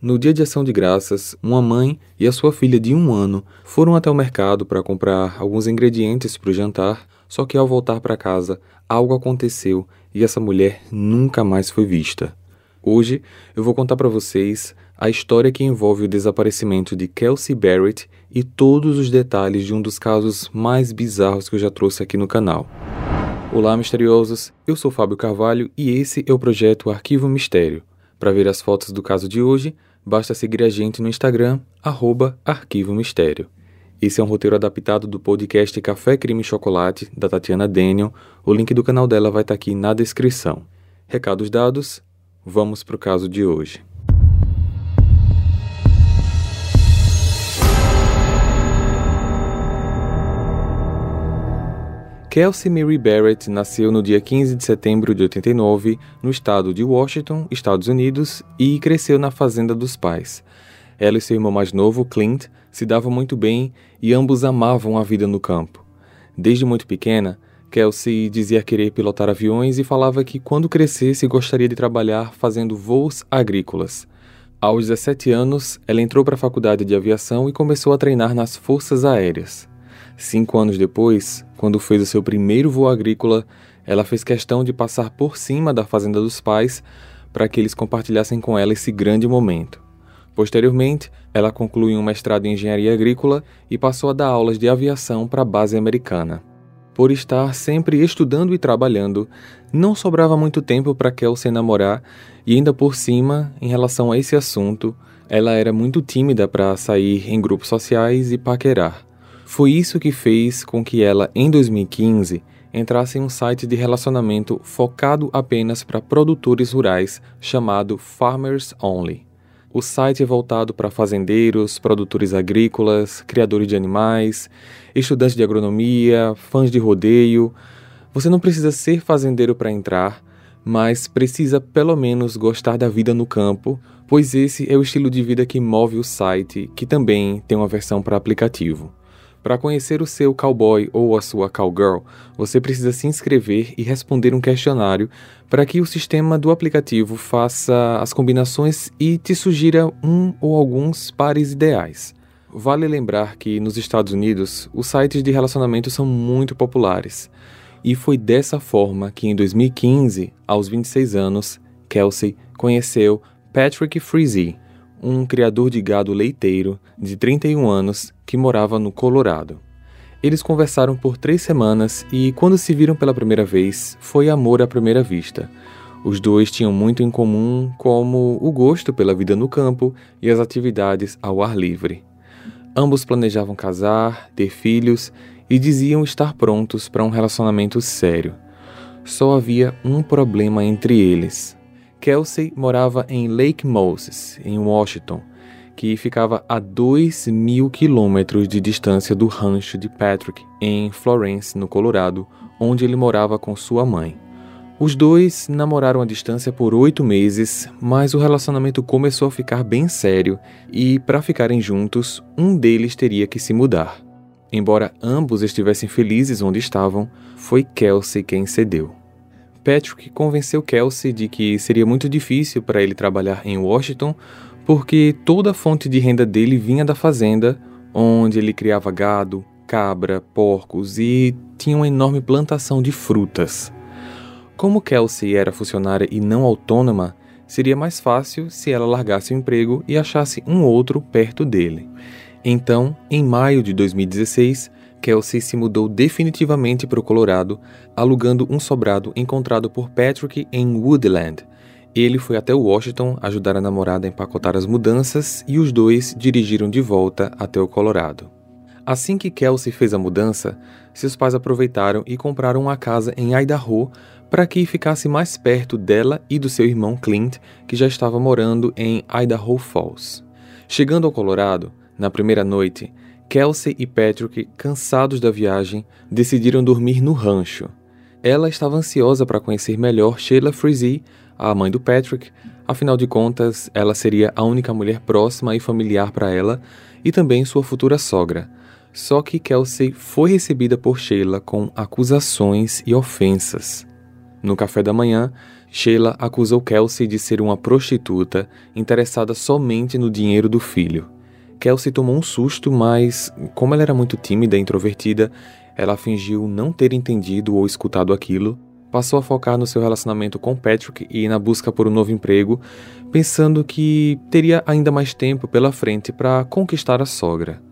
No dia de ação de graças, uma mãe e a sua filha de um ano foram até o mercado para comprar alguns ingredientes para o jantar, só que ao voltar para casa, algo aconteceu e essa mulher nunca mais foi vista. Hoje eu vou contar para vocês a história que envolve o desaparecimento de Kelsey Barrett e todos os detalhes de um dos casos mais bizarros que eu já trouxe aqui no canal. Olá, misteriosos! Eu sou Fábio Carvalho e esse é o projeto Arquivo Mistério. Para ver as fotos do caso de hoje, basta seguir a gente no Instagram, arroba Arquivo Mistério. Esse é um roteiro adaptado do podcast Café Crime e Chocolate, da Tatiana Daniel. O link do canal dela vai estar aqui na descrição. Recados dados, vamos para o caso de hoje. Kelsey Mary Barrett nasceu no dia 15 de setembro de 89 no estado de Washington, Estados Unidos, e cresceu na fazenda dos pais. Ela e seu irmão mais novo, Clint, se davam muito bem e ambos amavam a vida no campo. Desde muito pequena, Kelsey dizia querer pilotar aviões e falava que quando crescesse gostaria de trabalhar fazendo voos agrícolas. Aos 17 anos, ela entrou para a faculdade de aviação e começou a treinar nas Forças Aéreas. Cinco anos depois, quando fez o seu primeiro voo agrícola, ela fez questão de passar por cima da fazenda dos pais para que eles compartilhassem com ela esse grande momento. Posteriormente, ela concluiu um mestrado em engenharia agrícola e passou a dar aulas de aviação para a base americana. Por estar sempre estudando e trabalhando, não sobrava muito tempo para Kelsey namorar e ainda por cima, em relação a esse assunto, ela era muito tímida para sair em grupos sociais e paquerar. Foi isso que fez com que ela, em 2015, entrasse em um site de relacionamento focado apenas para produtores rurais chamado Farmers Only. O site é voltado para fazendeiros, produtores agrícolas, criadores de animais, estudantes de agronomia, fãs de rodeio. Você não precisa ser fazendeiro para entrar, mas precisa pelo menos gostar da vida no campo, pois esse é o estilo de vida que move o site, que também tem uma versão para aplicativo. Para conhecer o seu cowboy ou a sua cowgirl, você precisa se inscrever e responder um questionário para que o sistema do aplicativo faça as combinações e te sugira um ou alguns pares ideais. Vale lembrar que nos Estados Unidos, os sites de relacionamento são muito populares. E foi dessa forma que em 2015, aos 26 anos, Kelsey conheceu Patrick Frizzy, um criador de gado leiteiro de 31 anos que morava no Colorado. Eles conversaram por três semanas e, quando se viram pela primeira vez, foi amor à primeira vista. Os dois tinham muito em comum, como o gosto pela vida no campo e as atividades ao ar livre. Ambos planejavam casar, ter filhos e diziam estar prontos para um relacionamento sério. Só havia um problema entre eles: Kelsey morava em Lake Moses, em Washington, que ficava a 2 mil quilômetros de distância do rancho de Patrick, em Florence, no Colorado, onde ele morava com sua mãe. Os dois namoraram à distância por oito meses, mas o relacionamento começou a ficar bem sério e, para ficarem juntos, um deles teria que se mudar. Embora ambos estivessem felizes onde estavam, foi Kelsey quem cedeu. Patrick convenceu Kelsey de que seria muito difícil para ele trabalhar em Washington, porque toda a fonte de renda dele vinha da fazenda, onde ele criava gado, cabra, porcos e tinha uma enorme plantação de frutas. Como Kelsey era funcionária e não autônoma, seria mais fácil se ela largasse o emprego e achasse um outro perto dele. Então, em maio de 2016, Kelsey se mudou definitivamente para o Colorado, alugando um sobrado encontrado por Patrick em Woodland. Ele foi até Washington ajudar a namorada a empacotar as mudanças e os dois dirigiram de volta até o Colorado. Assim que Kelsey fez a mudança, seus pais aproveitaram e compraram uma casa em Idaho para que ficasse mais perto dela e do seu irmão Clint, que já estava morando em Idaho Falls. Chegando ao Colorado, na primeira noite, Kelsey e Patrick, cansados da viagem, decidiram dormir no rancho. Ela estava ansiosa para conhecer melhor Sheila Frizzy, a mãe do Patrick, afinal de contas, ela seria a única mulher próxima e familiar para ela e também sua futura sogra. Só que Kelsey foi recebida por Sheila com acusações e ofensas. No café da manhã, Sheila acusou Kelsey de ser uma prostituta interessada somente no dinheiro do filho. Kelsey tomou um susto, mas, como ela era muito tímida e introvertida, ela fingiu não ter entendido ou escutado aquilo, passou a focar no seu relacionamento com Patrick e na busca por um novo emprego, pensando que teria ainda mais tempo pela frente para conquistar a sogra.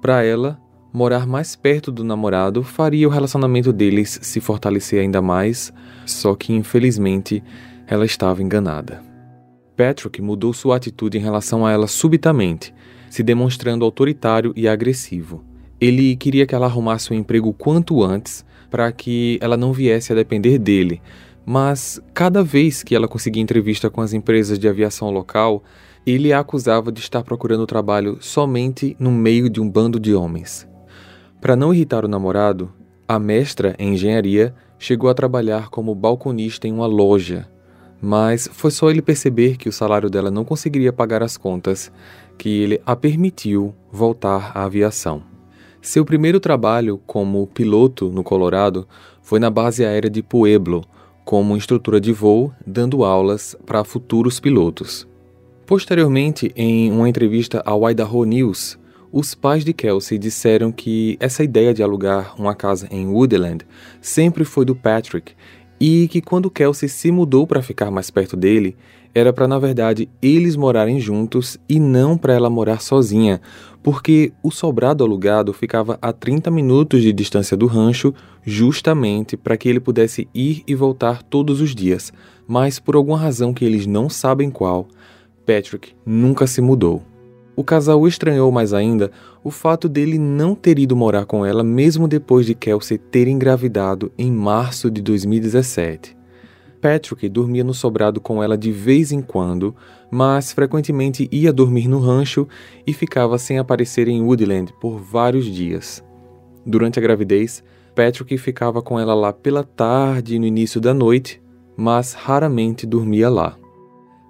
Para ela, morar mais perto do namorado faria o relacionamento deles se fortalecer ainda mais, só que infelizmente ela estava enganada. Patrick mudou sua atitude em relação a ela subitamente, se demonstrando autoritário e agressivo. Ele queria que ela arrumasse um emprego quanto antes para que ela não viesse a depender dele, mas cada vez que ela conseguia entrevista com as empresas de aviação local, ele a acusava de estar procurando trabalho somente no meio de um bando de homens. Para não irritar o namorado, a mestra em engenharia chegou a trabalhar como balconista em uma loja, mas foi só ele perceber que o salário dela não conseguiria pagar as contas que ele a permitiu voltar à aviação. Seu primeiro trabalho como piloto no Colorado foi na base aérea de Pueblo, como instrutora de voo, dando aulas para futuros pilotos. Posteriormente, em uma entrevista ao Idaho News, os pais de Kelsey disseram que essa ideia de alugar uma casa em Woodland sempre foi do Patrick e que quando Kelsey se mudou para ficar mais perto dele, era para na verdade eles morarem juntos e não para ela morar sozinha, porque o sobrado alugado ficava a 30 minutos de distância do rancho, justamente para que ele pudesse ir e voltar todos os dias. Mas por alguma razão que eles não sabem qual, Patrick nunca se mudou. O casal estranhou mais ainda o fato dele não ter ido morar com ela mesmo depois de Kelsey ter engravidado em março de 2017. Patrick dormia no sobrado com ela de vez em quando, mas frequentemente ia dormir no rancho e ficava sem aparecer em Woodland por vários dias. Durante a gravidez, Patrick ficava com ela lá pela tarde e no início da noite, mas raramente dormia lá.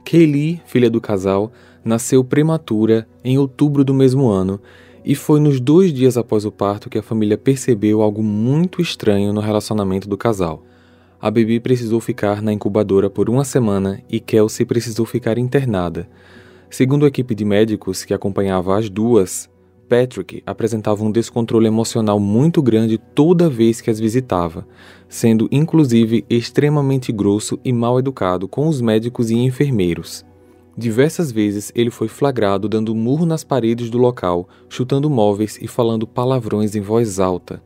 Kaylee, filha do casal, nasceu prematura em outubro do mesmo ano e foi nos dois dias após o parto que a família percebeu algo muito estranho no relacionamento do casal. A bebê precisou ficar na incubadora por uma semana e Kelsey precisou ficar internada. Segundo a equipe de médicos que acompanhava as duas, Patrick apresentava um descontrole emocional muito grande toda vez que as visitava, sendo inclusive extremamente grosso e mal educado com os médicos e enfermeiros. Diversas vezes ele foi flagrado dando murro nas paredes do local, chutando móveis e falando palavrões em voz alta,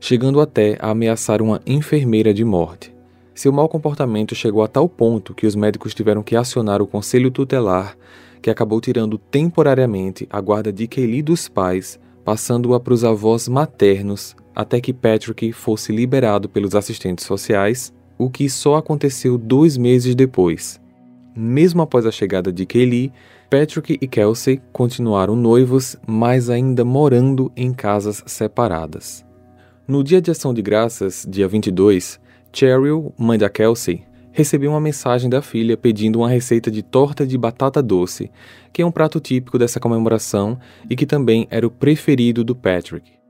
chegando até a ameaçar uma enfermeira de morte. Seu mau comportamento chegou a tal ponto que os médicos tiveram que acionar o conselho tutelar, que acabou tirando temporariamente a guarda de Kelly dos pais, passando-a para os avós maternos até que Patrick fosse liberado pelos assistentes sociais, o que só aconteceu dois meses depois. Mesmo após a chegada de Kelly, Patrick e Kelsey continuaram noivos, mas ainda morando em casas separadas. No dia de ação de graças, dia 22, Cheryl, mãe da Kelsey, recebeu uma mensagem da filha pedindo uma receita de torta de batata doce, que é um prato típico dessa comemoração e que também era o preferido do Patrick.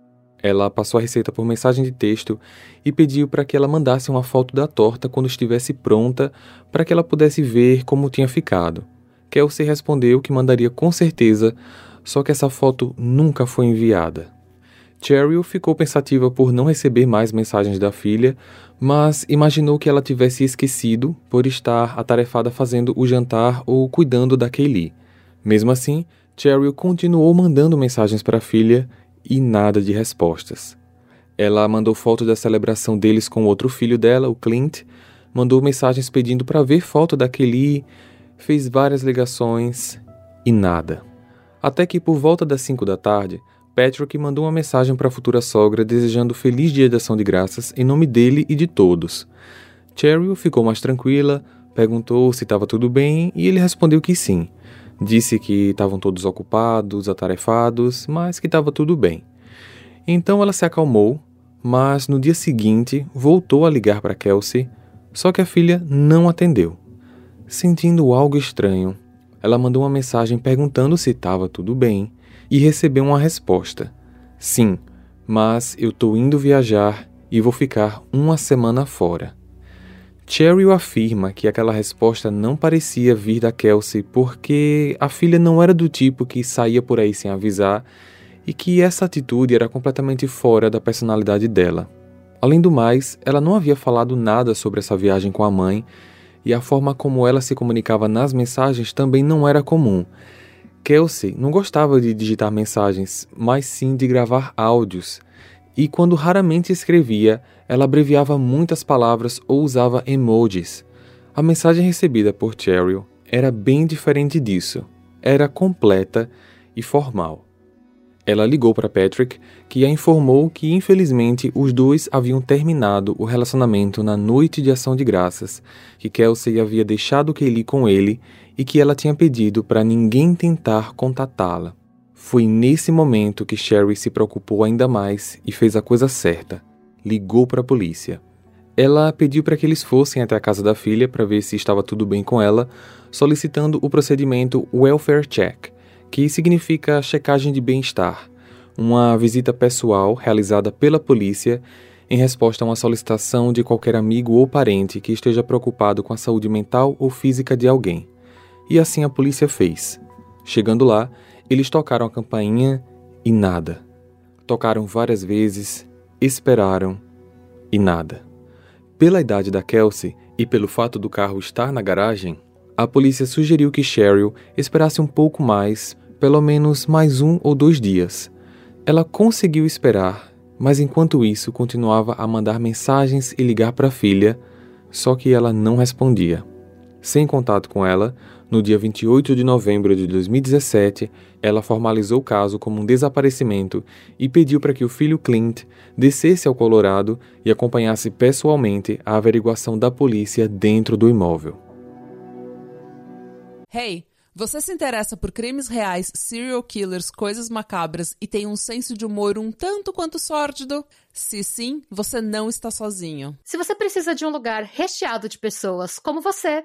Ela passou a receita por mensagem de texto e pediu para que ela mandasse uma foto da torta quando estivesse pronta para que ela pudesse ver como tinha ficado. Kelsey respondeu que mandaria com certeza, só que essa foto nunca foi enviada. Cheryl ficou pensativa por não receber mais mensagens da filha, mas imaginou que ela tivesse esquecido por estar atarefada fazendo o jantar ou cuidando da Kaylee. Mesmo assim, Cheryl continuou mandando mensagens para a filha e nada de respostas. Ela mandou foto da celebração deles com outro filho dela, o Clint, mandou mensagens pedindo para ver foto da Kelly, fez várias ligações e nada. Até que por volta das 5 da tarde, Patrick mandou uma mensagem para a futura sogra desejando feliz dia de ação de graças em nome dele e de todos. Cheryl ficou mais tranquila, perguntou se estava tudo bem e ele respondeu que sim. Disse que estavam todos ocupados, atarefados, mas que estava tudo bem. Então ela se acalmou, mas no dia seguinte voltou a ligar para Kelsey, só que a filha não atendeu. Sentindo algo estranho, ela mandou uma mensagem perguntando se estava tudo bem e recebeu uma resposta: Sim, mas eu estou indo viajar e vou ficar uma semana fora. Cheryl afirma que aquela resposta não parecia vir da Kelsey porque a filha não era do tipo que saía por aí sem avisar e que essa atitude era completamente fora da personalidade dela. Além do mais, ela não havia falado nada sobre essa viagem com a mãe e a forma como ela se comunicava nas mensagens também não era comum. Kelsey não gostava de digitar mensagens, mas sim de gravar áudios. E quando raramente escrevia, ela abreviava muitas palavras ou usava emojis. A mensagem recebida por Cheryl era bem diferente disso. Era completa e formal. Ela ligou para Patrick, que a informou que infelizmente os dois haviam terminado o relacionamento na noite de ação de graças, que Kelsey havia deixado Kaylee com ele e que ela tinha pedido para ninguém tentar contatá-la. Foi nesse momento que Sherry se preocupou ainda mais e fez a coisa certa. Ligou para a polícia. Ela pediu para que eles fossem até a casa da filha para ver se estava tudo bem com ela, solicitando o procedimento Welfare Check, que significa checagem de bem-estar, uma visita pessoal realizada pela polícia em resposta a uma solicitação de qualquer amigo ou parente que esteja preocupado com a saúde mental ou física de alguém. E assim a polícia fez. Chegando lá, eles tocaram a campainha e nada. Tocaram várias vezes, esperaram e nada. Pela idade da Kelsey e pelo fato do carro estar na garagem, a polícia sugeriu que Cheryl esperasse um pouco mais, pelo menos mais um ou dois dias. Ela conseguiu esperar, mas enquanto isso continuava a mandar mensagens e ligar para a filha, só que ela não respondia. Sem contato com ela, no dia 28 de novembro de 2017, ela formalizou o caso como um desaparecimento e pediu para que o filho Clint descesse ao Colorado e acompanhasse pessoalmente a averiguação da polícia dentro do imóvel. Hey, você se interessa por crimes reais, serial killers, coisas macabras e tem um senso de humor um tanto quanto sórdido? Se sim, você não está sozinho. Se você precisa de um lugar recheado de pessoas como você,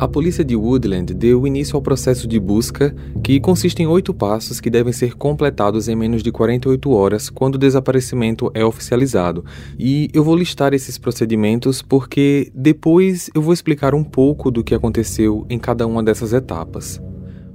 A polícia de Woodland deu início ao processo de busca, que consiste em oito passos que devem ser completados em menos de 48 horas quando o desaparecimento é oficializado. E eu vou listar esses procedimentos porque depois eu vou explicar um pouco do que aconteceu em cada uma dessas etapas.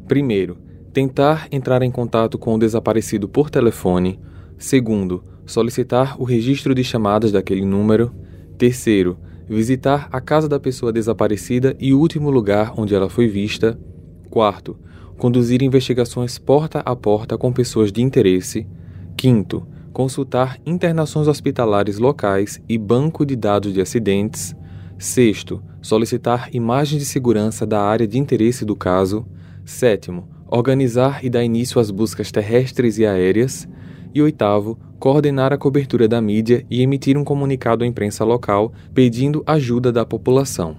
Primeiro, tentar entrar em contato com o desaparecido por telefone. Segundo, solicitar o registro de chamadas daquele número. Terceiro, visitar a casa da pessoa desaparecida e o último lugar onde ela foi vista. Quarto, conduzir investigações porta a porta com pessoas de interesse. Quinto, consultar internações hospitalares locais e banco de dados de acidentes. Sexto, solicitar imagens de segurança da área de interesse do caso. Sétimo, organizar e dar início às buscas terrestres e aéreas. E oitavo, coordenar a cobertura da mídia e emitir um comunicado à imprensa local pedindo ajuda da população.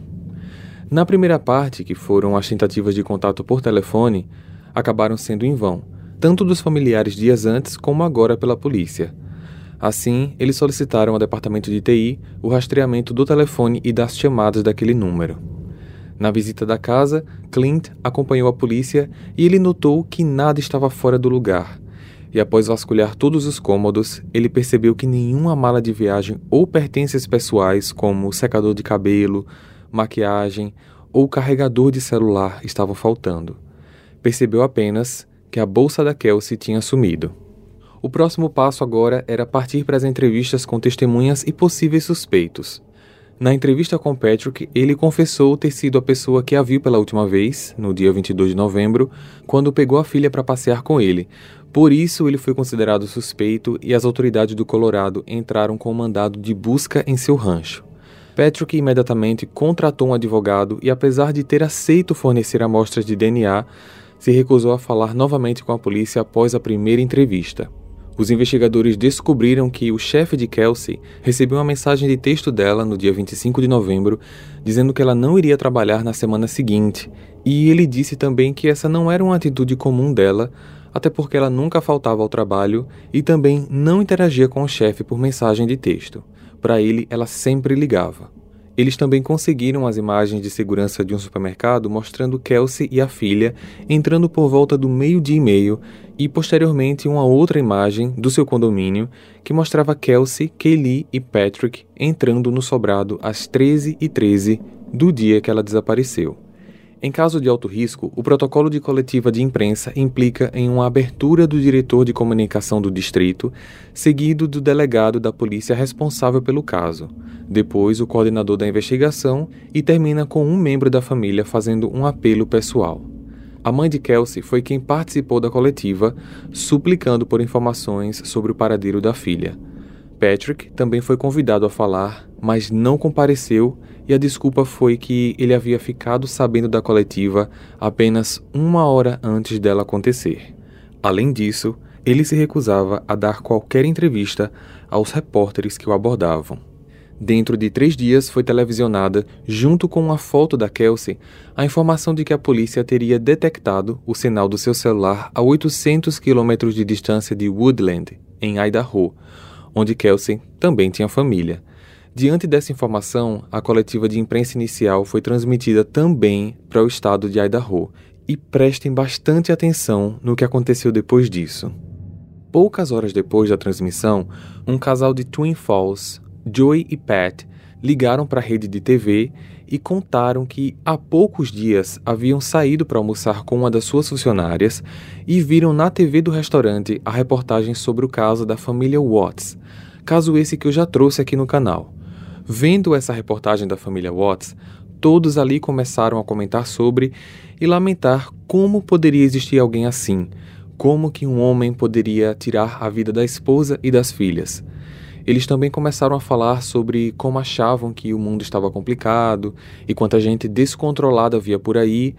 Na primeira parte, que foram as tentativas de contato por telefone, acabaram sendo em vão, tanto dos familiares dias antes como agora pela polícia. Assim, eles solicitaram ao departamento de TI o rastreamento do telefone e das chamadas daquele número. Na visita da casa, Clint acompanhou a polícia e ele notou que nada estava fora do lugar e após vasculhar todos os cômodos, ele percebeu que nenhuma mala de viagem ou pertences pessoais, como secador de cabelo, maquiagem ou carregador de celular estavam faltando. Percebeu apenas que a bolsa da Kelsey tinha sumido. O próximo passo agora era partir para as entrevistas com testemunhas e possíveis suspeitos. Na entrevista com Patrick, ele confessou ter sido a pessoa que a viu pela última vez, no dia 22 de novembro, quando pegou a filha para passear com ele, por isso, ele foi considerado suspeito e as autoridades do Colorado entraram com um mandado de busca em seu rancho. Patrick imediatamente contratou um advogado e, apesar de ter aceito fornecer amostras de DNA, se recusou a falar novamente com a polícia após a primeira entrevista. Os investigadores descobriram que o chefe de Kelsey recebeu uma mensagem de texto dela no dia 25 de novembro, dizendo que ela não iria trabalhar na semana seguinte, e ele disse também que essa não era uma atitude comum dela, até porque ela nunca faltava ao trabalho e também não interagia com o chefe por mensagem de texto. Para ele, ela sempre ligava. Eles também conseguiram as imagens de segurança de um supermercado mostrando Kelsey e a filha entrando por volta do meio-dia e meio e posteriormente uma outra imagem do seu condomínio que mostrava Kelsey, Kaylee e Patrick entrando no sobrado às 13h13 do dia que ela desapareceu. Em caso de alto risco, o protocolo de coletiva de imprensa implica em uma abertura do diretor de comunicação do distrito, seguido do delegado da polícia responsável pelo caso, depois o coordenador da investigação e termina com um membro da família fazendo um apelo pessoal. A mãe de Kelsey foi quem participou da coletiva, suplicando por informações sobre o paradeiro da filha. Patrick também foi convidado a falar, mas não compareceu e a desculpa foi que ele havia ficado sabendo da coletiva apenas uma hora antes dela acontecer. Além disso, ele se recusava a dar qualquer entrevista aos repórteres que o abordavam. Dentro de três dias foi televisionada, junto com uma foto da Kelsey, a informação de que a polícia teria detectado o sinal do seu celular a 800 quilômetros de distância de Woodland, em Idaho, onde Kelsey também tinha família. Diante dessa informação, a coletiva de imprensa inicial foi transmitida também para o estado de Idaho. E prestem bastante atenção no que aconteceu depois disso. Poucas horas depois da transmissão, um casal de Twin Falls Joey e Pat ligaram para a rede de TV e contaram que há poucos dias haviam saído para almoçar com uma das suas funcionárias e viram na TV do restaurante a reportagem sobre o caso da família Watts, caso esse que eu já trouxe aqui no canal. Vendo essa reportagem da família Watts, todos ali começaram a comentar sobre e lamentar como poderia existir alguém assim, como que um homem poderia tirar a vida da esposa e das filhas. Eles também começaram a falar sobre como achavam que o mundo estava complicado e quanta gente descontrolada havia por aí,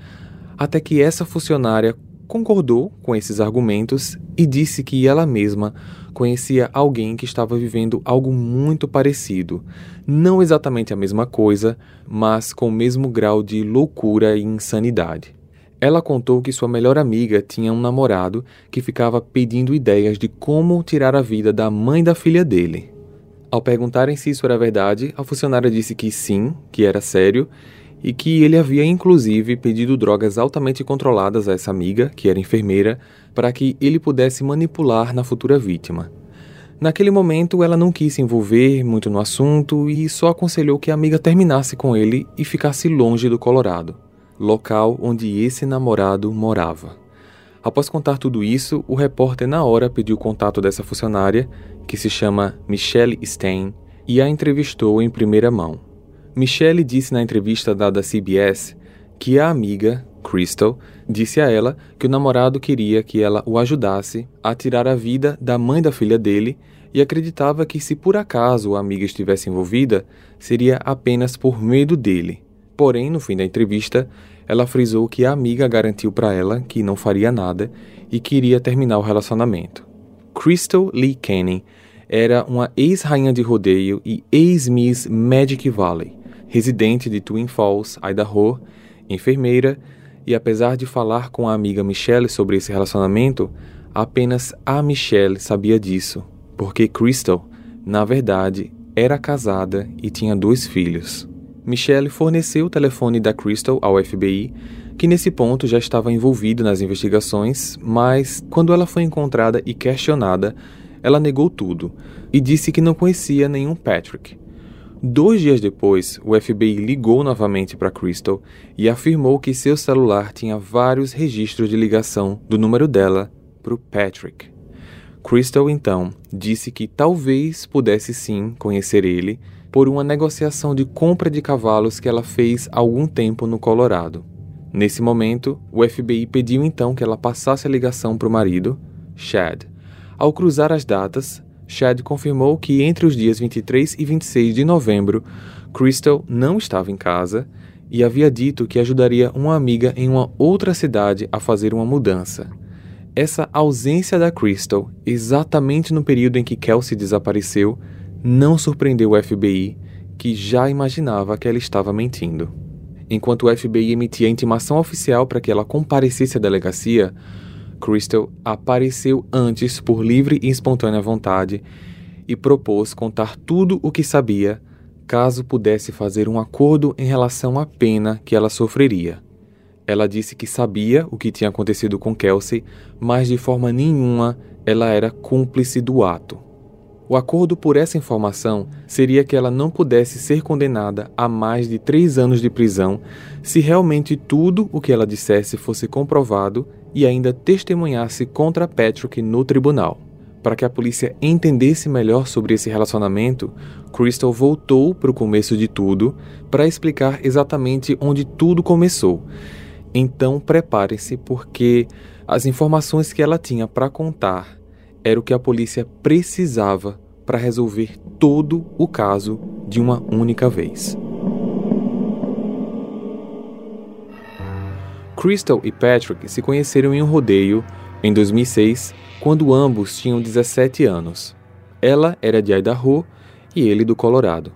até que essa funcionária concordou com esses argumentos e disse que ela mesma conhecia alguém que estava vivendo algo muito parecido. Não exatamente a mesma coisa, mas com o mesmo grau de loucura e insanidade. Ela contou que sua melhor amiga tinha um namorado que ficava pedindo ideias de como tirar a vida da mãe da filha dele. Ao perguntarem se isso era verdade, a funcionária disse que sim, que era sério, e que ele havia inclusive pedido drogas altamente controladas a essa amiga, que era enfermeira, para que ele pudesse manipular na futura vítima. Naquele momento, ela não quis se envolver muito no assunto e só aconselhou que a amiga terminasse com ele e ficasse longe do Colorado, local onde esse namorado morava. Após contar tudo isso, o repórter na hora pediu o contato dessa funcionária que se chama Michelle Stein, e a entrevistou em primeira mão. Michelle disse na entrevista dada à CBS que a amiga, Crystal, disse a ela que o namorado queria que ela o ajudasse a tirar a vida da mãe da filha dele e acreditava que, se por acaso a amiga estivesse envolvida, seria apenas por medo dele. Porém, no fim da entrevista, ela frisou que a amiga garantiu para ela que não faria nada e queria terminar o relacionamento. Crystal Lee Canning era uma ex-rainha de rodeio e ex-Miss Magic Valley, residente de Twin Falls, Idaho, enfermeira, e apesar de falar com a amiga Michelle sobre esse relacionamento, apenas a Michelle sabia disso, porque Crystal, na verdade, era casada e tinha dois filhos. Michelle forneceu o telefone da Crystal ao FBI que nesse ponto já estava envolvido nas investigações, mas quando ela foi encontrada e questionada, ela negou tudo e disse que não conhecia nenhum Patrick. Dois dias depois, o FBI ligou novamente para Crystal e afirmou que seu celular tinha vários registros de ligação do número dela para o Patrick. Crystal então disse que talvez pudesse sim conhecer ele por uma negociação de compra de cavalos que ela fez há algum tempo no Colorado. Nesse momento, o FBI pediu então que ela passasse a ligação para o marido, Chad. Ao cruzar as datas, Chad confirmou que entre os dias 23 e 26 de novembro, Crystal não estava em casa e havia dito que ajudaria uma amiga em uma outra cidade a fazer uma mudança. Essa ausência da Crystal, exatamente no período em que Kelsey desapareceu, não surpreendeu o FBI, que já imaginava que ela estava mentindo. Enquanto o FBI emitia a intimação oficial para que ela comparecesse à delegacia, Crystal apareceu antes por livre e espontânea vontade e propôs contar tudo o que sabia caso pudesse fazer um acordo em relação à pena que ela sofreria. Ela disse que sabia o que tinha acontecido com Kelsey, mas de forma nenhuma ela era cúmplice do ato. O acordo por essa informação seria que ela não pudesse ser condenada a mais de três anos de prisão se realmente tudo o que ela dissesse fosse comprovado e ainda testemunhasse contra Patrick no tribunal. Para que a polícia entendesse melhor sobre esse relacionamento, Crystal voltou para o começo de tudo para explicar exatamente onde tudo começou então prepare-se, porque as informações que ela tinha para contar era o que a polícia precisava para resolver todo o caso de uma única vez. Crystal e Patrick se conheceram em um rodeio em 2006, quando ambos tinham 17 anos. Ela era de Idaho e ele do Colorado.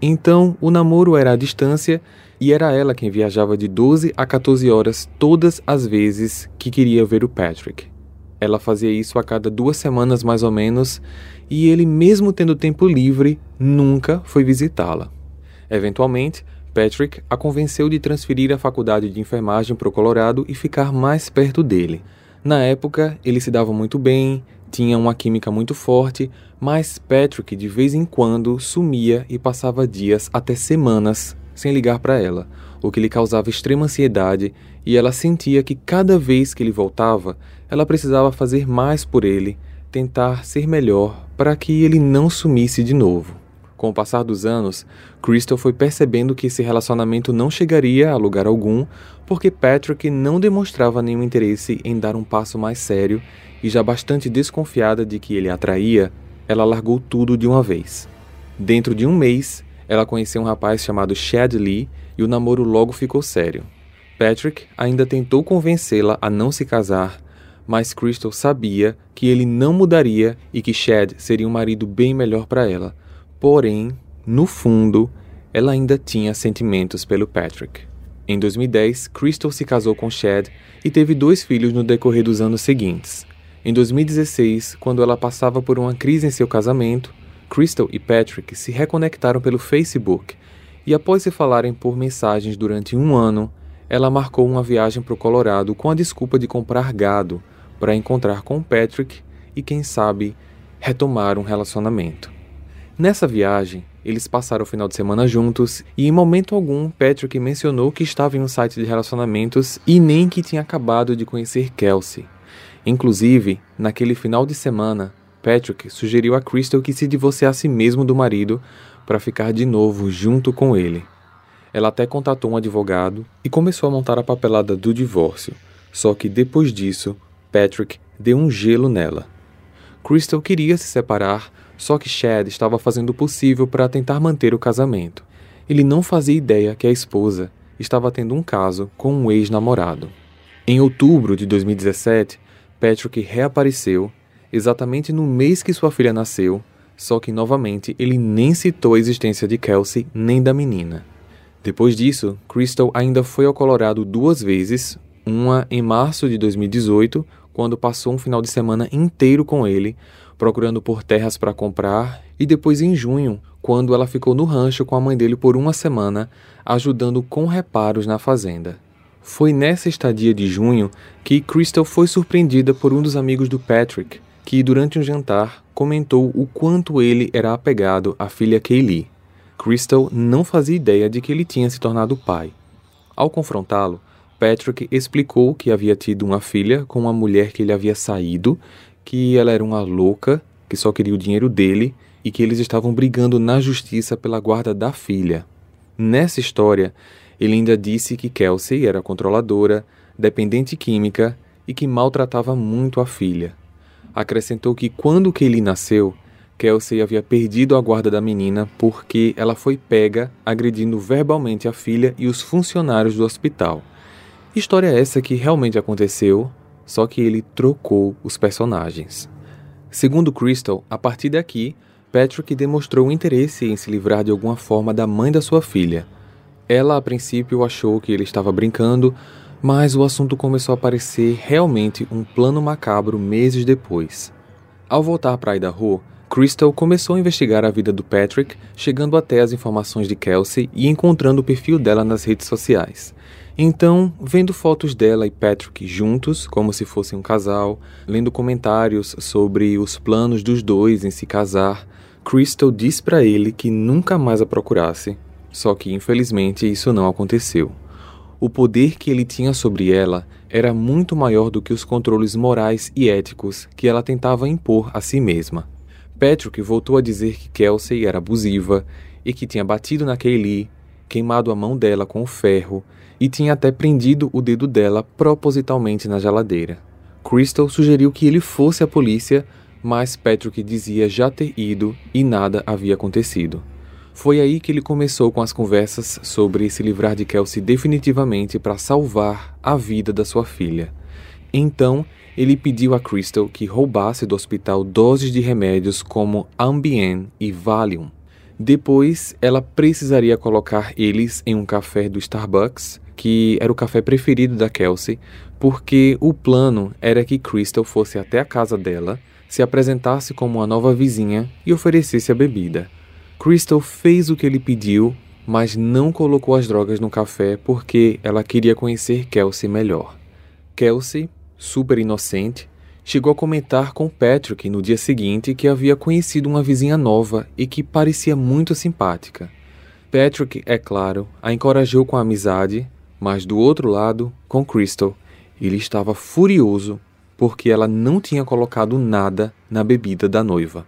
Então, o namoro era à distância e era ela quem viajava de 12 a 14 horas todas as vezes que queria ver o Patrick. Ela fazia isso a cada duas semanas mais ou menos, e ele, mesmo tendo tempo livre, nunca foi visitá-la. Eventualmente, Patrick a convenceu de transferir a faculdade de enfermagem para o Colorado e ficar mais perto dele. Na época, eles se davam muito bem, tinham uma química muito forte, mas Patrick de vez em quando sumia e passava dias até semanas sem ligar para ela, o que lhe causava extrema ansiedade e ela sentia que cada vez que ele voltava, ela precisava fazer mais por ele, tentar ser melhor para que ele não sumisse de novo. Com o passar dos anos, Crystal foi percebendo que esse relacionamento não chegaria a lugar algum porque Patrick não demonstrava nenhum interesse em dar um passo mais sério e já bastante desconfiada de que ele a atraía, ela largou tudo de uma vez. Dentro de um mês, ela conheceu um rapaz chamado Chad Lee e o namoro logo ficou sério. Patrick ainda tentou convencê-la a não se casar, mas Crystal sabia que ele não mudaria e que Chad seria um marido bem melhor para ela. Porém, no fundo, ela ainda tinha sentimentos pelo Patrick. Em 2010, Crystal se casou com Chad e teve dois filhos no decorrer dos anos seguintes. Em 2016, quando ela passava por uma crise em seu casamento, Crystal e Patrick se reconectaram pelo Facebook e, após se falarem por mensagens durante um ano, ela marcou uma viagem para o Colorado com a desculpa de comprar gado para encontrar com Patrick e, quem sabe, retomar um relacionamento. Nessa viagem, eles passaram o final de semana juntos e, em momento algum, Patrick mencionou que estava em um site de relacionamentos e nem que tinha acabado de conhecer Kelsey. Inclusive, naquele final de semana, Patrick sugeriu a Crystal que se divorciasse mesmo do marido para ficar de novo junto com ele. Ela até contatou um advogado e começou a montar a papelada do divórcio, só que depois disso, Patrick deu um gelo nela. Crystal queria se separar, só que Chad estava fazendo o possível para tentar manter o casamento. Ele não fazia ideia que a esposa estava tendo um caso com um ex-namorado. Em outubro de 2017, Patrick reapareceu exatamente no mês que sua filha nasceu, só que novamente ele nem citou a existência de Kelsey nem da menina. Depois disso, Crystal ainda foi ao Colorado duas vezes, uma em março de 2018, quando passou um final de semana inteiro com ele, procurando por terras para comprar, e depois em junho, quando ela ficou no rancho com a mãe dele por uma semana, ajudando com reparos na fazenda. Foi nessa estadia de junho que Crystal foi surpreendida por um dos amigos do Patrick, que durante um jantar comentou o quanto ele era apegado à filha Kaylee. Crystal não fazia ideia de que ele tinha se tornado pai. Ao confrontá-lo, Patrick explicou que havia tido uma filha com uma mulher que ele havia saído, que ela era uma louca, que só queria o dinheiro dele e que eles estavam brigando na justiça pela guarda da filha. Nessa história, ele ainda disse que Kelsey era controladora, dependente química e que maltratava muito a filha acrescentou que quando Kaylee nasceu, Kelsey havia perdido a guarda da menina porque ela foi pega agredindo verbalmente a filha e os funcionários do hospital. História essa que realmente aconteceu, só que ele trocou os personagens. Segundo Crystal, a partir daqui, Patrick demonstrou interesse em se livrar de alguma forma da mãe da sua filha. Ela, a princípio, achou que ele estava brincando, mas o assunto começou a parecer realmente um plano macabro meses depois. Ao voltar para Idaho, Crystal começou a investigar a vida do Patrick, chegando até as informações de Kelsey e encontrando o perfil dela nas redes sociais. Então, vendo fotos dela e Patrick juntos, como se fossem um casal, lendo comentários sobre os planos dos dois em se casar, Crystal disse para ele que nunca mais a procurasse. Só que, infelizmente, isso não aconteceu. O poder que ele tinha sobre ela era muito maior do que os controles morais e éticos que ela tentava impor a si mesma. Patrick voltou a dizer que Kelsey era abusiva e que tinha batido na Kaylee, queimado a mão dela com o ferro e tinha até prendido o dedo dela propositalmente na geladeira. Crystal sugeriu que ele fosse à polícia, mas Patrick dizia já ter ido e nada havia acontecido. Foi aí que ele começou com as conversas sobre se livrar de Kelsey definitivamente para salvar a vida da sua filha. Então, ele pediu a Crystal que roubasse do hospital doses de remédios como Ambien e Valium. Depois, ela precisaria colocar eles em um café do Starbucks, que era o café preferido da Kelsey, porque o plano era que Crystal fosse até a casa dela, se apresentasse como uma nova vizinha e oferecesse a bebida. Crystal fez o que ele pediu, mas não colocou as drogas no café porque ela queria conhecer Kelsey melhor. Kelsey super inocente, chegou a comentar com Patrick no dia seguinte que havia conhecido uma vizinha nova e que parecia muito simpática. Patrick, é claro, a encorajou com a amizade, mas do outro lado, com Crystal, ele estava furioso porque ela não tinha colocado nada na bebida da noiva.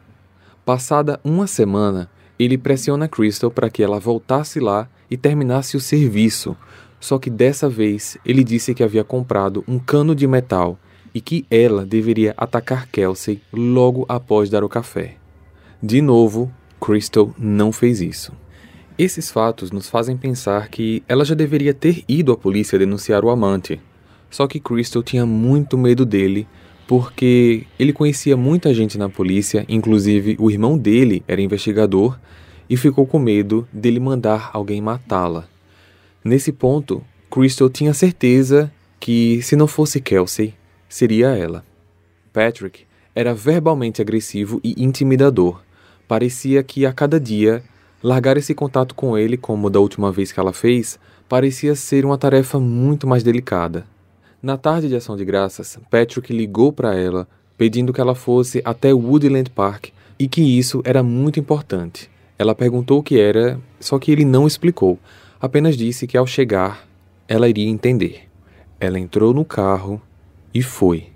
Passada uma semana, ele pressiona Crystal para que ela voltasse lá e terminasse o serviço, só que dessa vez ele disse que havia comprado um cano de metal e que ela deveria atacar Kelsey logo após dar o café. De novo, Crystal não fez isso. Esses fatos nos fazem pensar que ela já deveria ter ido à polícia denunciar o amante. Só que Crystal tinha muito medo dele, porque ele conhecia muita gente na polícia, inclusive o irmão dele era investigador, e ficou com medo dele mandar alguém matá-la. Nesse ponto, Crystal tinha certeza que, se não fosse Kelsey, seria ela. Patrick era verbalmente agressivo e intimidador. Parecia que a cada dia largar esse contato com ele, como da última vez que ela fez, parecia ser uma tarefa muito mais delicada. Na tarde de ação de graças, Patrick ligou para ela, pedindo que ela fosse até Woodland Park e que isso era muito importante. Ela perguntou o que era, só que ele não explicou, apenas disse que ao chegar ela iria entender. Ela entrou no carro e foi.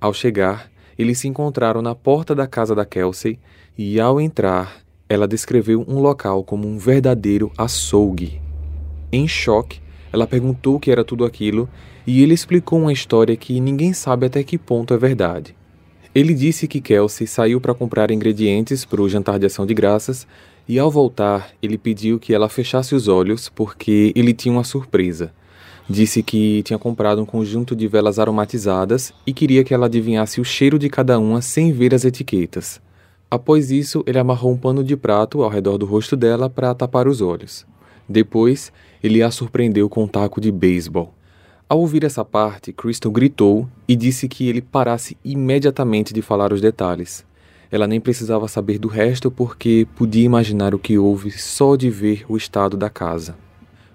Ao chegar, eles se encontraram na porta da casa da Kelsey e, ao entrar, ela descreveu um local como um verdadeiro açougue. Em choque, ela perguntou o que era tudo aquilo e ele explicou uma história que ninguém sabe até que ponto é verdade. Ele disse que Kelsey saiu para comprar ingredientes para o jantar de ação de graças e ao voltar, ele pediu que ela fechasse os olhos porque ele tinha uma surpresa. Disse que tinha comprado um conjunto de velas aromatizadas e queria que ela adivinhasse o cheiro de cada uma sem ver as etiquetas. Após isso, ele amarrou um pano de prato ao redor do rosto dela para tapar os olhos. Depois, ele a surpreendeu com um taco de beisebol. Ao ouvir essa parte, Crystal gritou e disse que ele parasse imediatamente de falar os detalhes. Ela nem precisava saber do resto porque podia imaginar o que houve só de ver o estado da casa.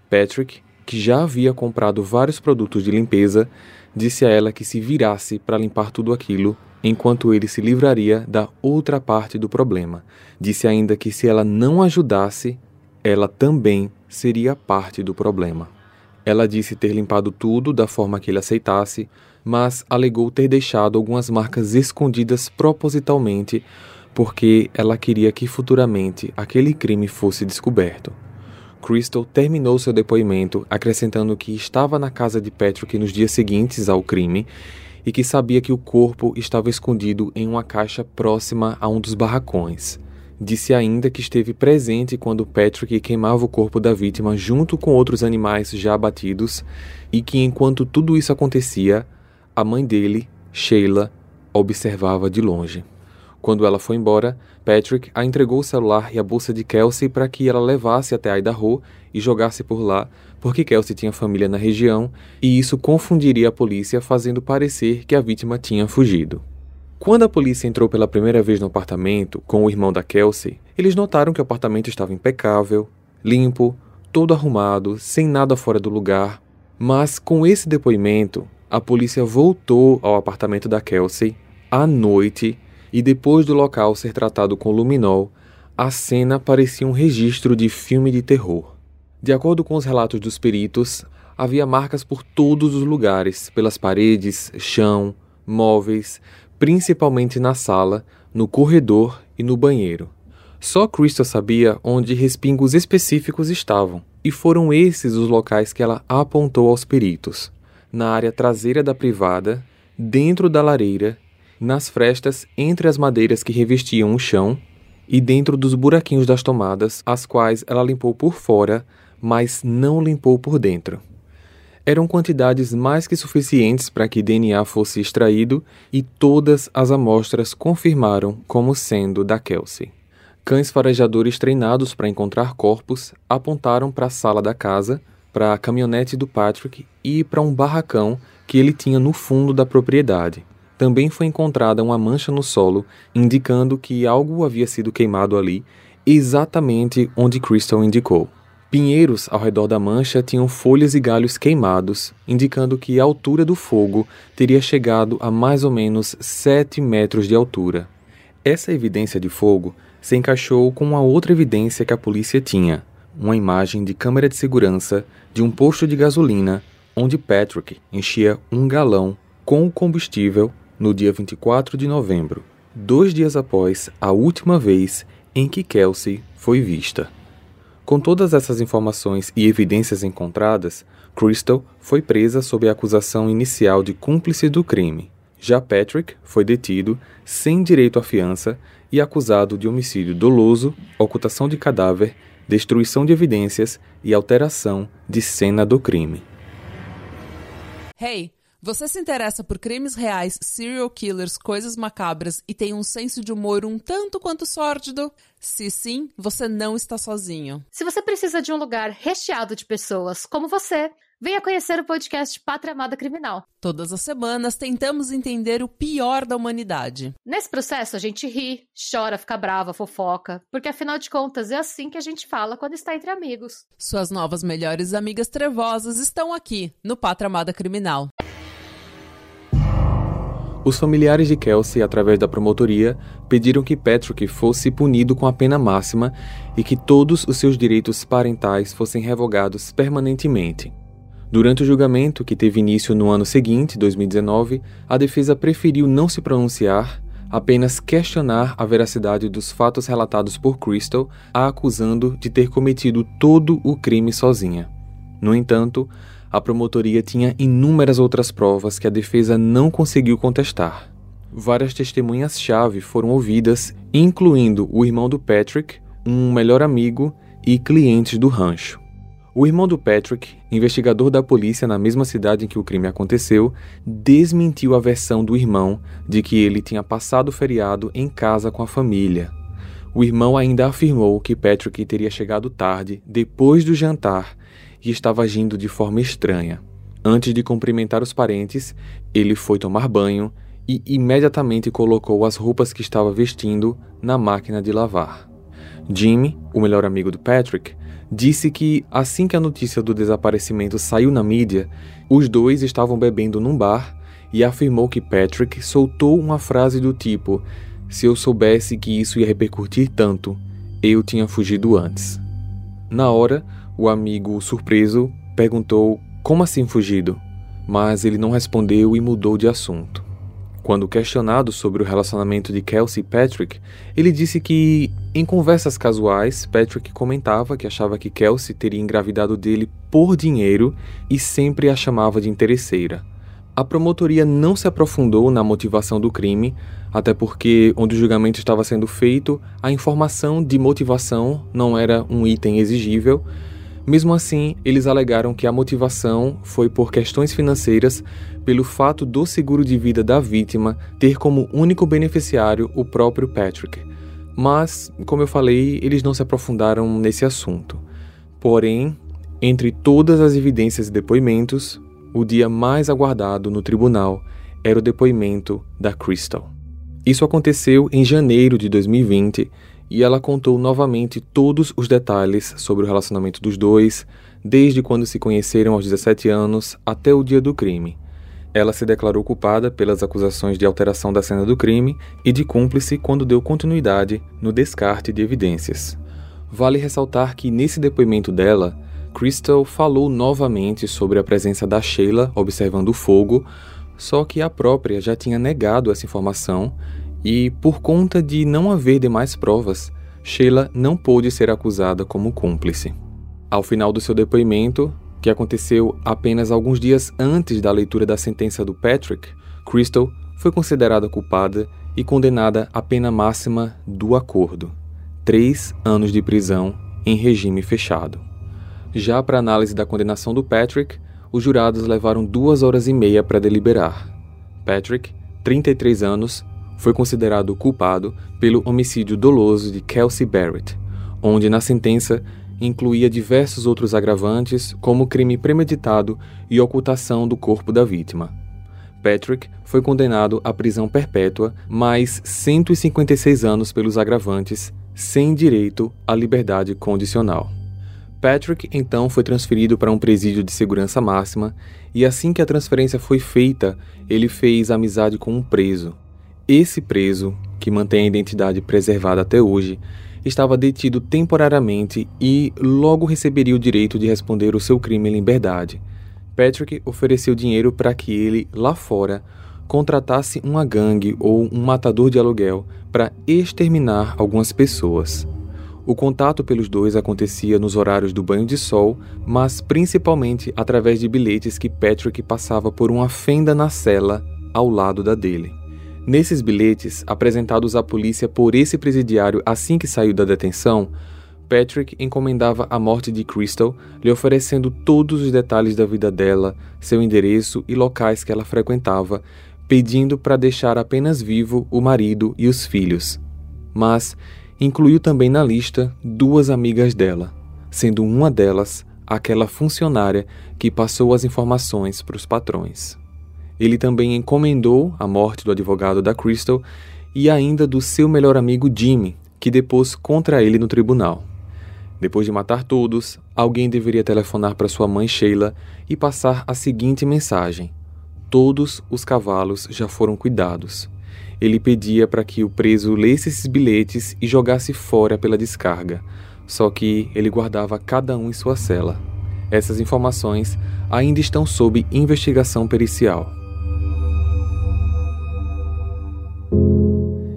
Patrick, que já havia comprado vários produtos de limpeza, disse a ela que se virasse para limpar tudo aquilo, enquanto ele se livraria da outra parte do problema. Disse ainda que se ela não ajudasse, ela também seria parte do problema. Ela disse ter limpado tudo da forma que ele aceitasse, mas alegou ter deixado algumas marcas escondidas propositalmente porque ela queria que futuramente aquele crime fosse descoberto. Crystal terminou seu depoimento acrescentando que estava na casa de Patrick nos dias seguintes ao crime e que sabia que o corpo estava escondido em uma caixa próxima a um dos barracões. Disse ainda que esteve presente quando Patrick queimava o corpo da vítima junto com outros animais já abatidos e que enquanto tudo isso acontecia, a mãe dele, Sheila, observava de longe. Quando ela foi embora, Patrick a entregou o celular e a bolsa de Kelsey para que ela levasse até Idaho e jogasse por lá, porque Kelsey tinha família na região e isso confundiria a polícia, fazendo parecer que a vítima tinha fugido. Quando a polícia entrou pela primeira vez no apartamento com o irmão da Kelsey, eles notaram que o apartamento estava impecável, limpo, todo arrumado, sem nada fora do lugar. Mas com esse depoimento, a polícia voltou ao apartamento da Kelsey à noite e depois do local ser tratado com luminol, a cena parecia um registro de filme de terror. De acordo com os relatos dos peritos, havia marcas por todos os lugares, pelas paredes, chão, móveis, principalmente na sala, no corredor e no banheiro. Só Crystal sabia onde respingos específicos estavam, e foram esses os locais que ela apontou aos peritos: na área traseira da privada, dentro da lareira nas frestas entre as madeiras que revestiam o chão e dentro dos buraquinhos das tomadas, as quais ela limpou por fora, mas não limpou por dentro. Eram quantidades mais que suficientes para que DNA fosse extraído e todas as amostras confirmaram como sendo da Kelsey. Cães farejadores treinados para encontrar corpos apontaram para a sala da casa, para a caminhonete do Patrick e para um barracão que ele tinha no fundo da propriedade também foi encontrada uma mancha no solo, indicando que algo havia sido queimado ali, exatamente onde Crystal indicou. Pinheiros ao redor da mancha tinham folhas e galhos queimados, indicando que a altura do fogo teria chegado a mais ou menos 7 metros de altura. Essa evidência de fogo se encaixou com uma outra evidência que a polícia tinha, uma imagem de câmera de segurança de um posto de gasolina onde Patrick enchia um galão com o combustível no dia 24 de novembro, dois dias após a última vez em que Kelsey foi vista. Com todas essas informações e evidências encontradas, Crystal foi presa sob a acusação inicial de cúmplice do crime. Já Patrick foi detido sem direito à fiança e acusado de homicídio doloso, ocultação de cadáver, destruição de evidências e alteração de cena do crime. Hey, você se interessa por crimes reais, serial killers, coisas macabras e tem um senso de humor um tanto quanto sórdido? Se sim, você não está sozinho. Se você precisa de um lugar recheado de pessoas como você, venha conhecer o podcast Pátria Amada Criminal. Todas as semanas tentamos entender o pior da humanidade. Nesse processo a gente ri, chora, fica brava, fofoca, porque afinal de contas é assim que a gente fala quando está entre amigos. Suas novas melhores amigas trevosas estão aqui no Pátria Amada Criminal. Os familiares de Kelsey, através da promotoria, pediram que Patrick fosse punido com a pena máxima e que todos os seus direitos parentais fossem revogados permanentemente. Durante o julgamento, que teve início no ano seguinte, 2019, a defesa preferiu não se pronunciar, apenas questionar a veracidade dos fatos relatados por Crystal, a acusando de ter cometido todo o crime sozinha. No entanto, a promotoria tinha inúmeras outras provas que a defesa não conseguiu contestar. Várias testemunhas-chave foram ouvidas, incluindo o irmão do Patrick, um melhor amigo e clientes do rancho. O irmão do Patrick, investigador da polícia na mesma cidade em que o crime aconteceu, desmentiu a versão do irmão de que ele tinha passado o feriado em casa com a família. O irmão ainda afirmou que Patrick teria chegado tarde, depois do jantar, e estava agindo de forma estranha. Antes de cumprimentar os parentes, ele foi tomar banho e imediatamente colocou as roupas que estava vestindo na máquina de lavar. Jimmy, o melhor amigo do Patrick, disse que assim que a notícia do desaparecimento saiu na mídia, os dois estavam bebendo num bar e afirmou que Patrick soltou uma frase do tipo: Se eu soubesse que isso ia repercutir tanto, eu tinha fugido antes. Na hora, o amigo, surpreso, perguntou como assim fugido, mas ele não respondeu e mudou de assunto. Quando questionado sobre o relacionamento de Kelsey e Patrick, ele disse que, em conversas casuais, Patrick comentava que achava que Kelsey teria engravidado dele por dinheiro e sempre a chamava de interesseira. A promotoria não se aprofundou na motivação do crime, até porque, onde o julgamento estava sendo feito, a informação de motivação não era um item exigível, Mesmo assim, eles alegaram que a motivação foi por questões financeiras, pelo fato do seguro de vida da vítima ter como único beneficiário o próprio Patrick. Mas, como eu falei, eles não se aprofundaram nesse assunto. Porém, entre todas as evidências e depoimentos, o dia mais aguardado no tribunal era o depoimento da Crystal. Isso aconteceu em janeiro de 2020 e ela contou novamente todos os detalhes sobre o relacionamento dos dois, desde quando se conheceram aos 17 anos até o dia do crime. Ela se declarou culpada pelas acusações de alteração da cena do crime e de cúmplice quando deu continuidade no descarte de evidências. Vale ressaltar que nesse depoimento dela, Crystal falou novamente sobre a presença da Sheila observando o fogo, só que a própria já tinha negado essa informação e, por conta de não haver demais provas, Sheila não pôde ser acusada como cúmplice. Ao final do seu depoimento, que aconteceu apenas alguns dias antes da leitura da sentença do Patrick, Crystal foi considerada culpada e condenada à pena máxima do acordo: três anos de prisão em regime fechado. Já para análise da condenação do Patrick, os jurados levaram duas horas e meia para deliberar. Patrick, 33 anos, foi considerado culpado pelo homicídio doloso de Kelsey Barrett, onde na sentença incluía diversos outros agravantes, como crime premeditado e ocultação do corpo da vítima. Patrick foi condenado à prisão perpétua, mais 156 anos pelos agravantes, sem direito à liberdade condicional. Patrick então foi transferido para um presídio de segurança máxima, e assim que a transferência foi feita, ele fez amizade com um preso, esse preso, que mantém a identidade preservada até hoje, estava detido temporariamente e logo receberia o direito de responder o seu crime em liberdade. Patrick ofereceu dinheiro para que ele, lá fora, contratasse uma gangue ou um matador de aluguel para exterminar algumas pessoas. O contato pelos dois acontecia nos horários do banho de sol, mas principalmente através de bilhetes que Patrick passava por uma fenda na cela ao lado da dele. Nesses bilhetes, apresentados à polícia por esse presidiário assim que saiu da detenção, Patrick encomendava a morte de Crystal, lhe oferecendo todos os detalhes da vida dela, seu endereço e locais que ela frequentava, pedindo para deixar apenas vivo o marido e os filhos. Mas incluiu também na lista duas amigas dela, sendo uma delas aquela funcionária que passou as informações para os patrões. Ele também encomendou a morte do advogado da Crystal e ainda do seu melhor amigo Jimmy, que depôs contra ele no tribunal. Depois de matar todos, alguém deveria telefonar para sua mãe Sheila e passar a seguinte mensagem: Todos os cavalos já foram cuidados. Ele pedia para que o preso lesse esses bilhetes e jogasse fora pela descarga, só que ele guardava cada um em sua cela. Essas informações ainda estão sob investigação pericial.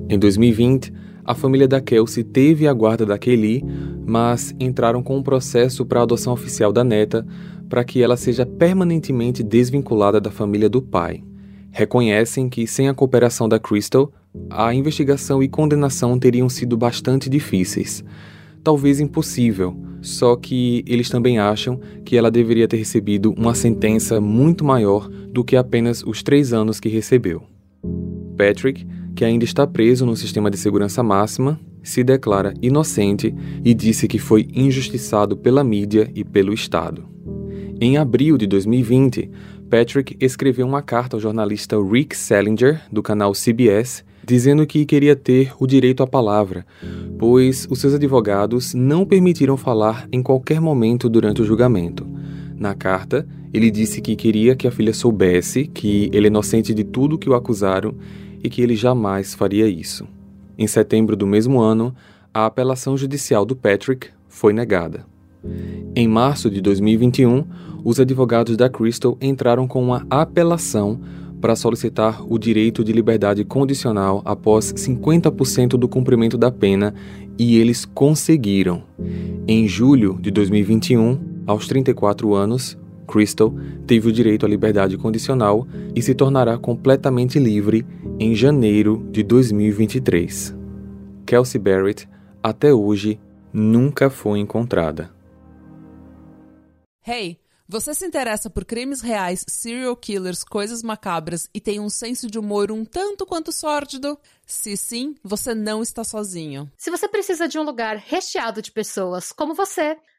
Em 2020, a família da Kelsey teve a guarda da Kelly, mas entraram com um processo para a adoção oficial da neta para que ela seja permanentemente desvinculada da família do pai. Reconhecem que, sem a cooperação da Crystal, a investigação e condenação teriam sido bastante difíceis. Talvez impossível, só que eles também acham que ela deveria ter recebido uma sentença muito maior do que apenas os três anos que recebeu. Patrick que ainda está preso no sistema de segurança máxima, se declara inocente e disse que foi injustiçado pela mídia e pelo Estado. Em abril de 2020, Patrick escreveu uma carta ao jornalista Rick Salinger, do canal CBS, dizendo que queria ter o direito à palavra, pois os seus advogados não permitiram falar em qualquer momento durante o julgamento. Na carta, ele disse que queria que a filha soubesse que ele é inocente de tudo que o acusaram e que ele jamais faria isso. Em setembro do mesmo ano, a apelação judicial do Patrick foi negada. Em março de 2021, os advogados da Crystal entraram com uma apelação para solicitar o direito de liberdade condicional após 50% do cumprimento da pena e eles conseguiram. Em julho de 2021, aos 34 anos, Crystal teve o direito à liberdade condicional e se tornará completamente livre em janeiro de 2023. Kelsey Barrett, até hoje, nunca foi encontrada. Hey, você se interessa por crimes reais, serial killers, coisas macabras e tem um senso de humor um tanto quanto sórdido? Se sim, você não está sozinho. Se você precisa de um lugar recheado de pessoas como você,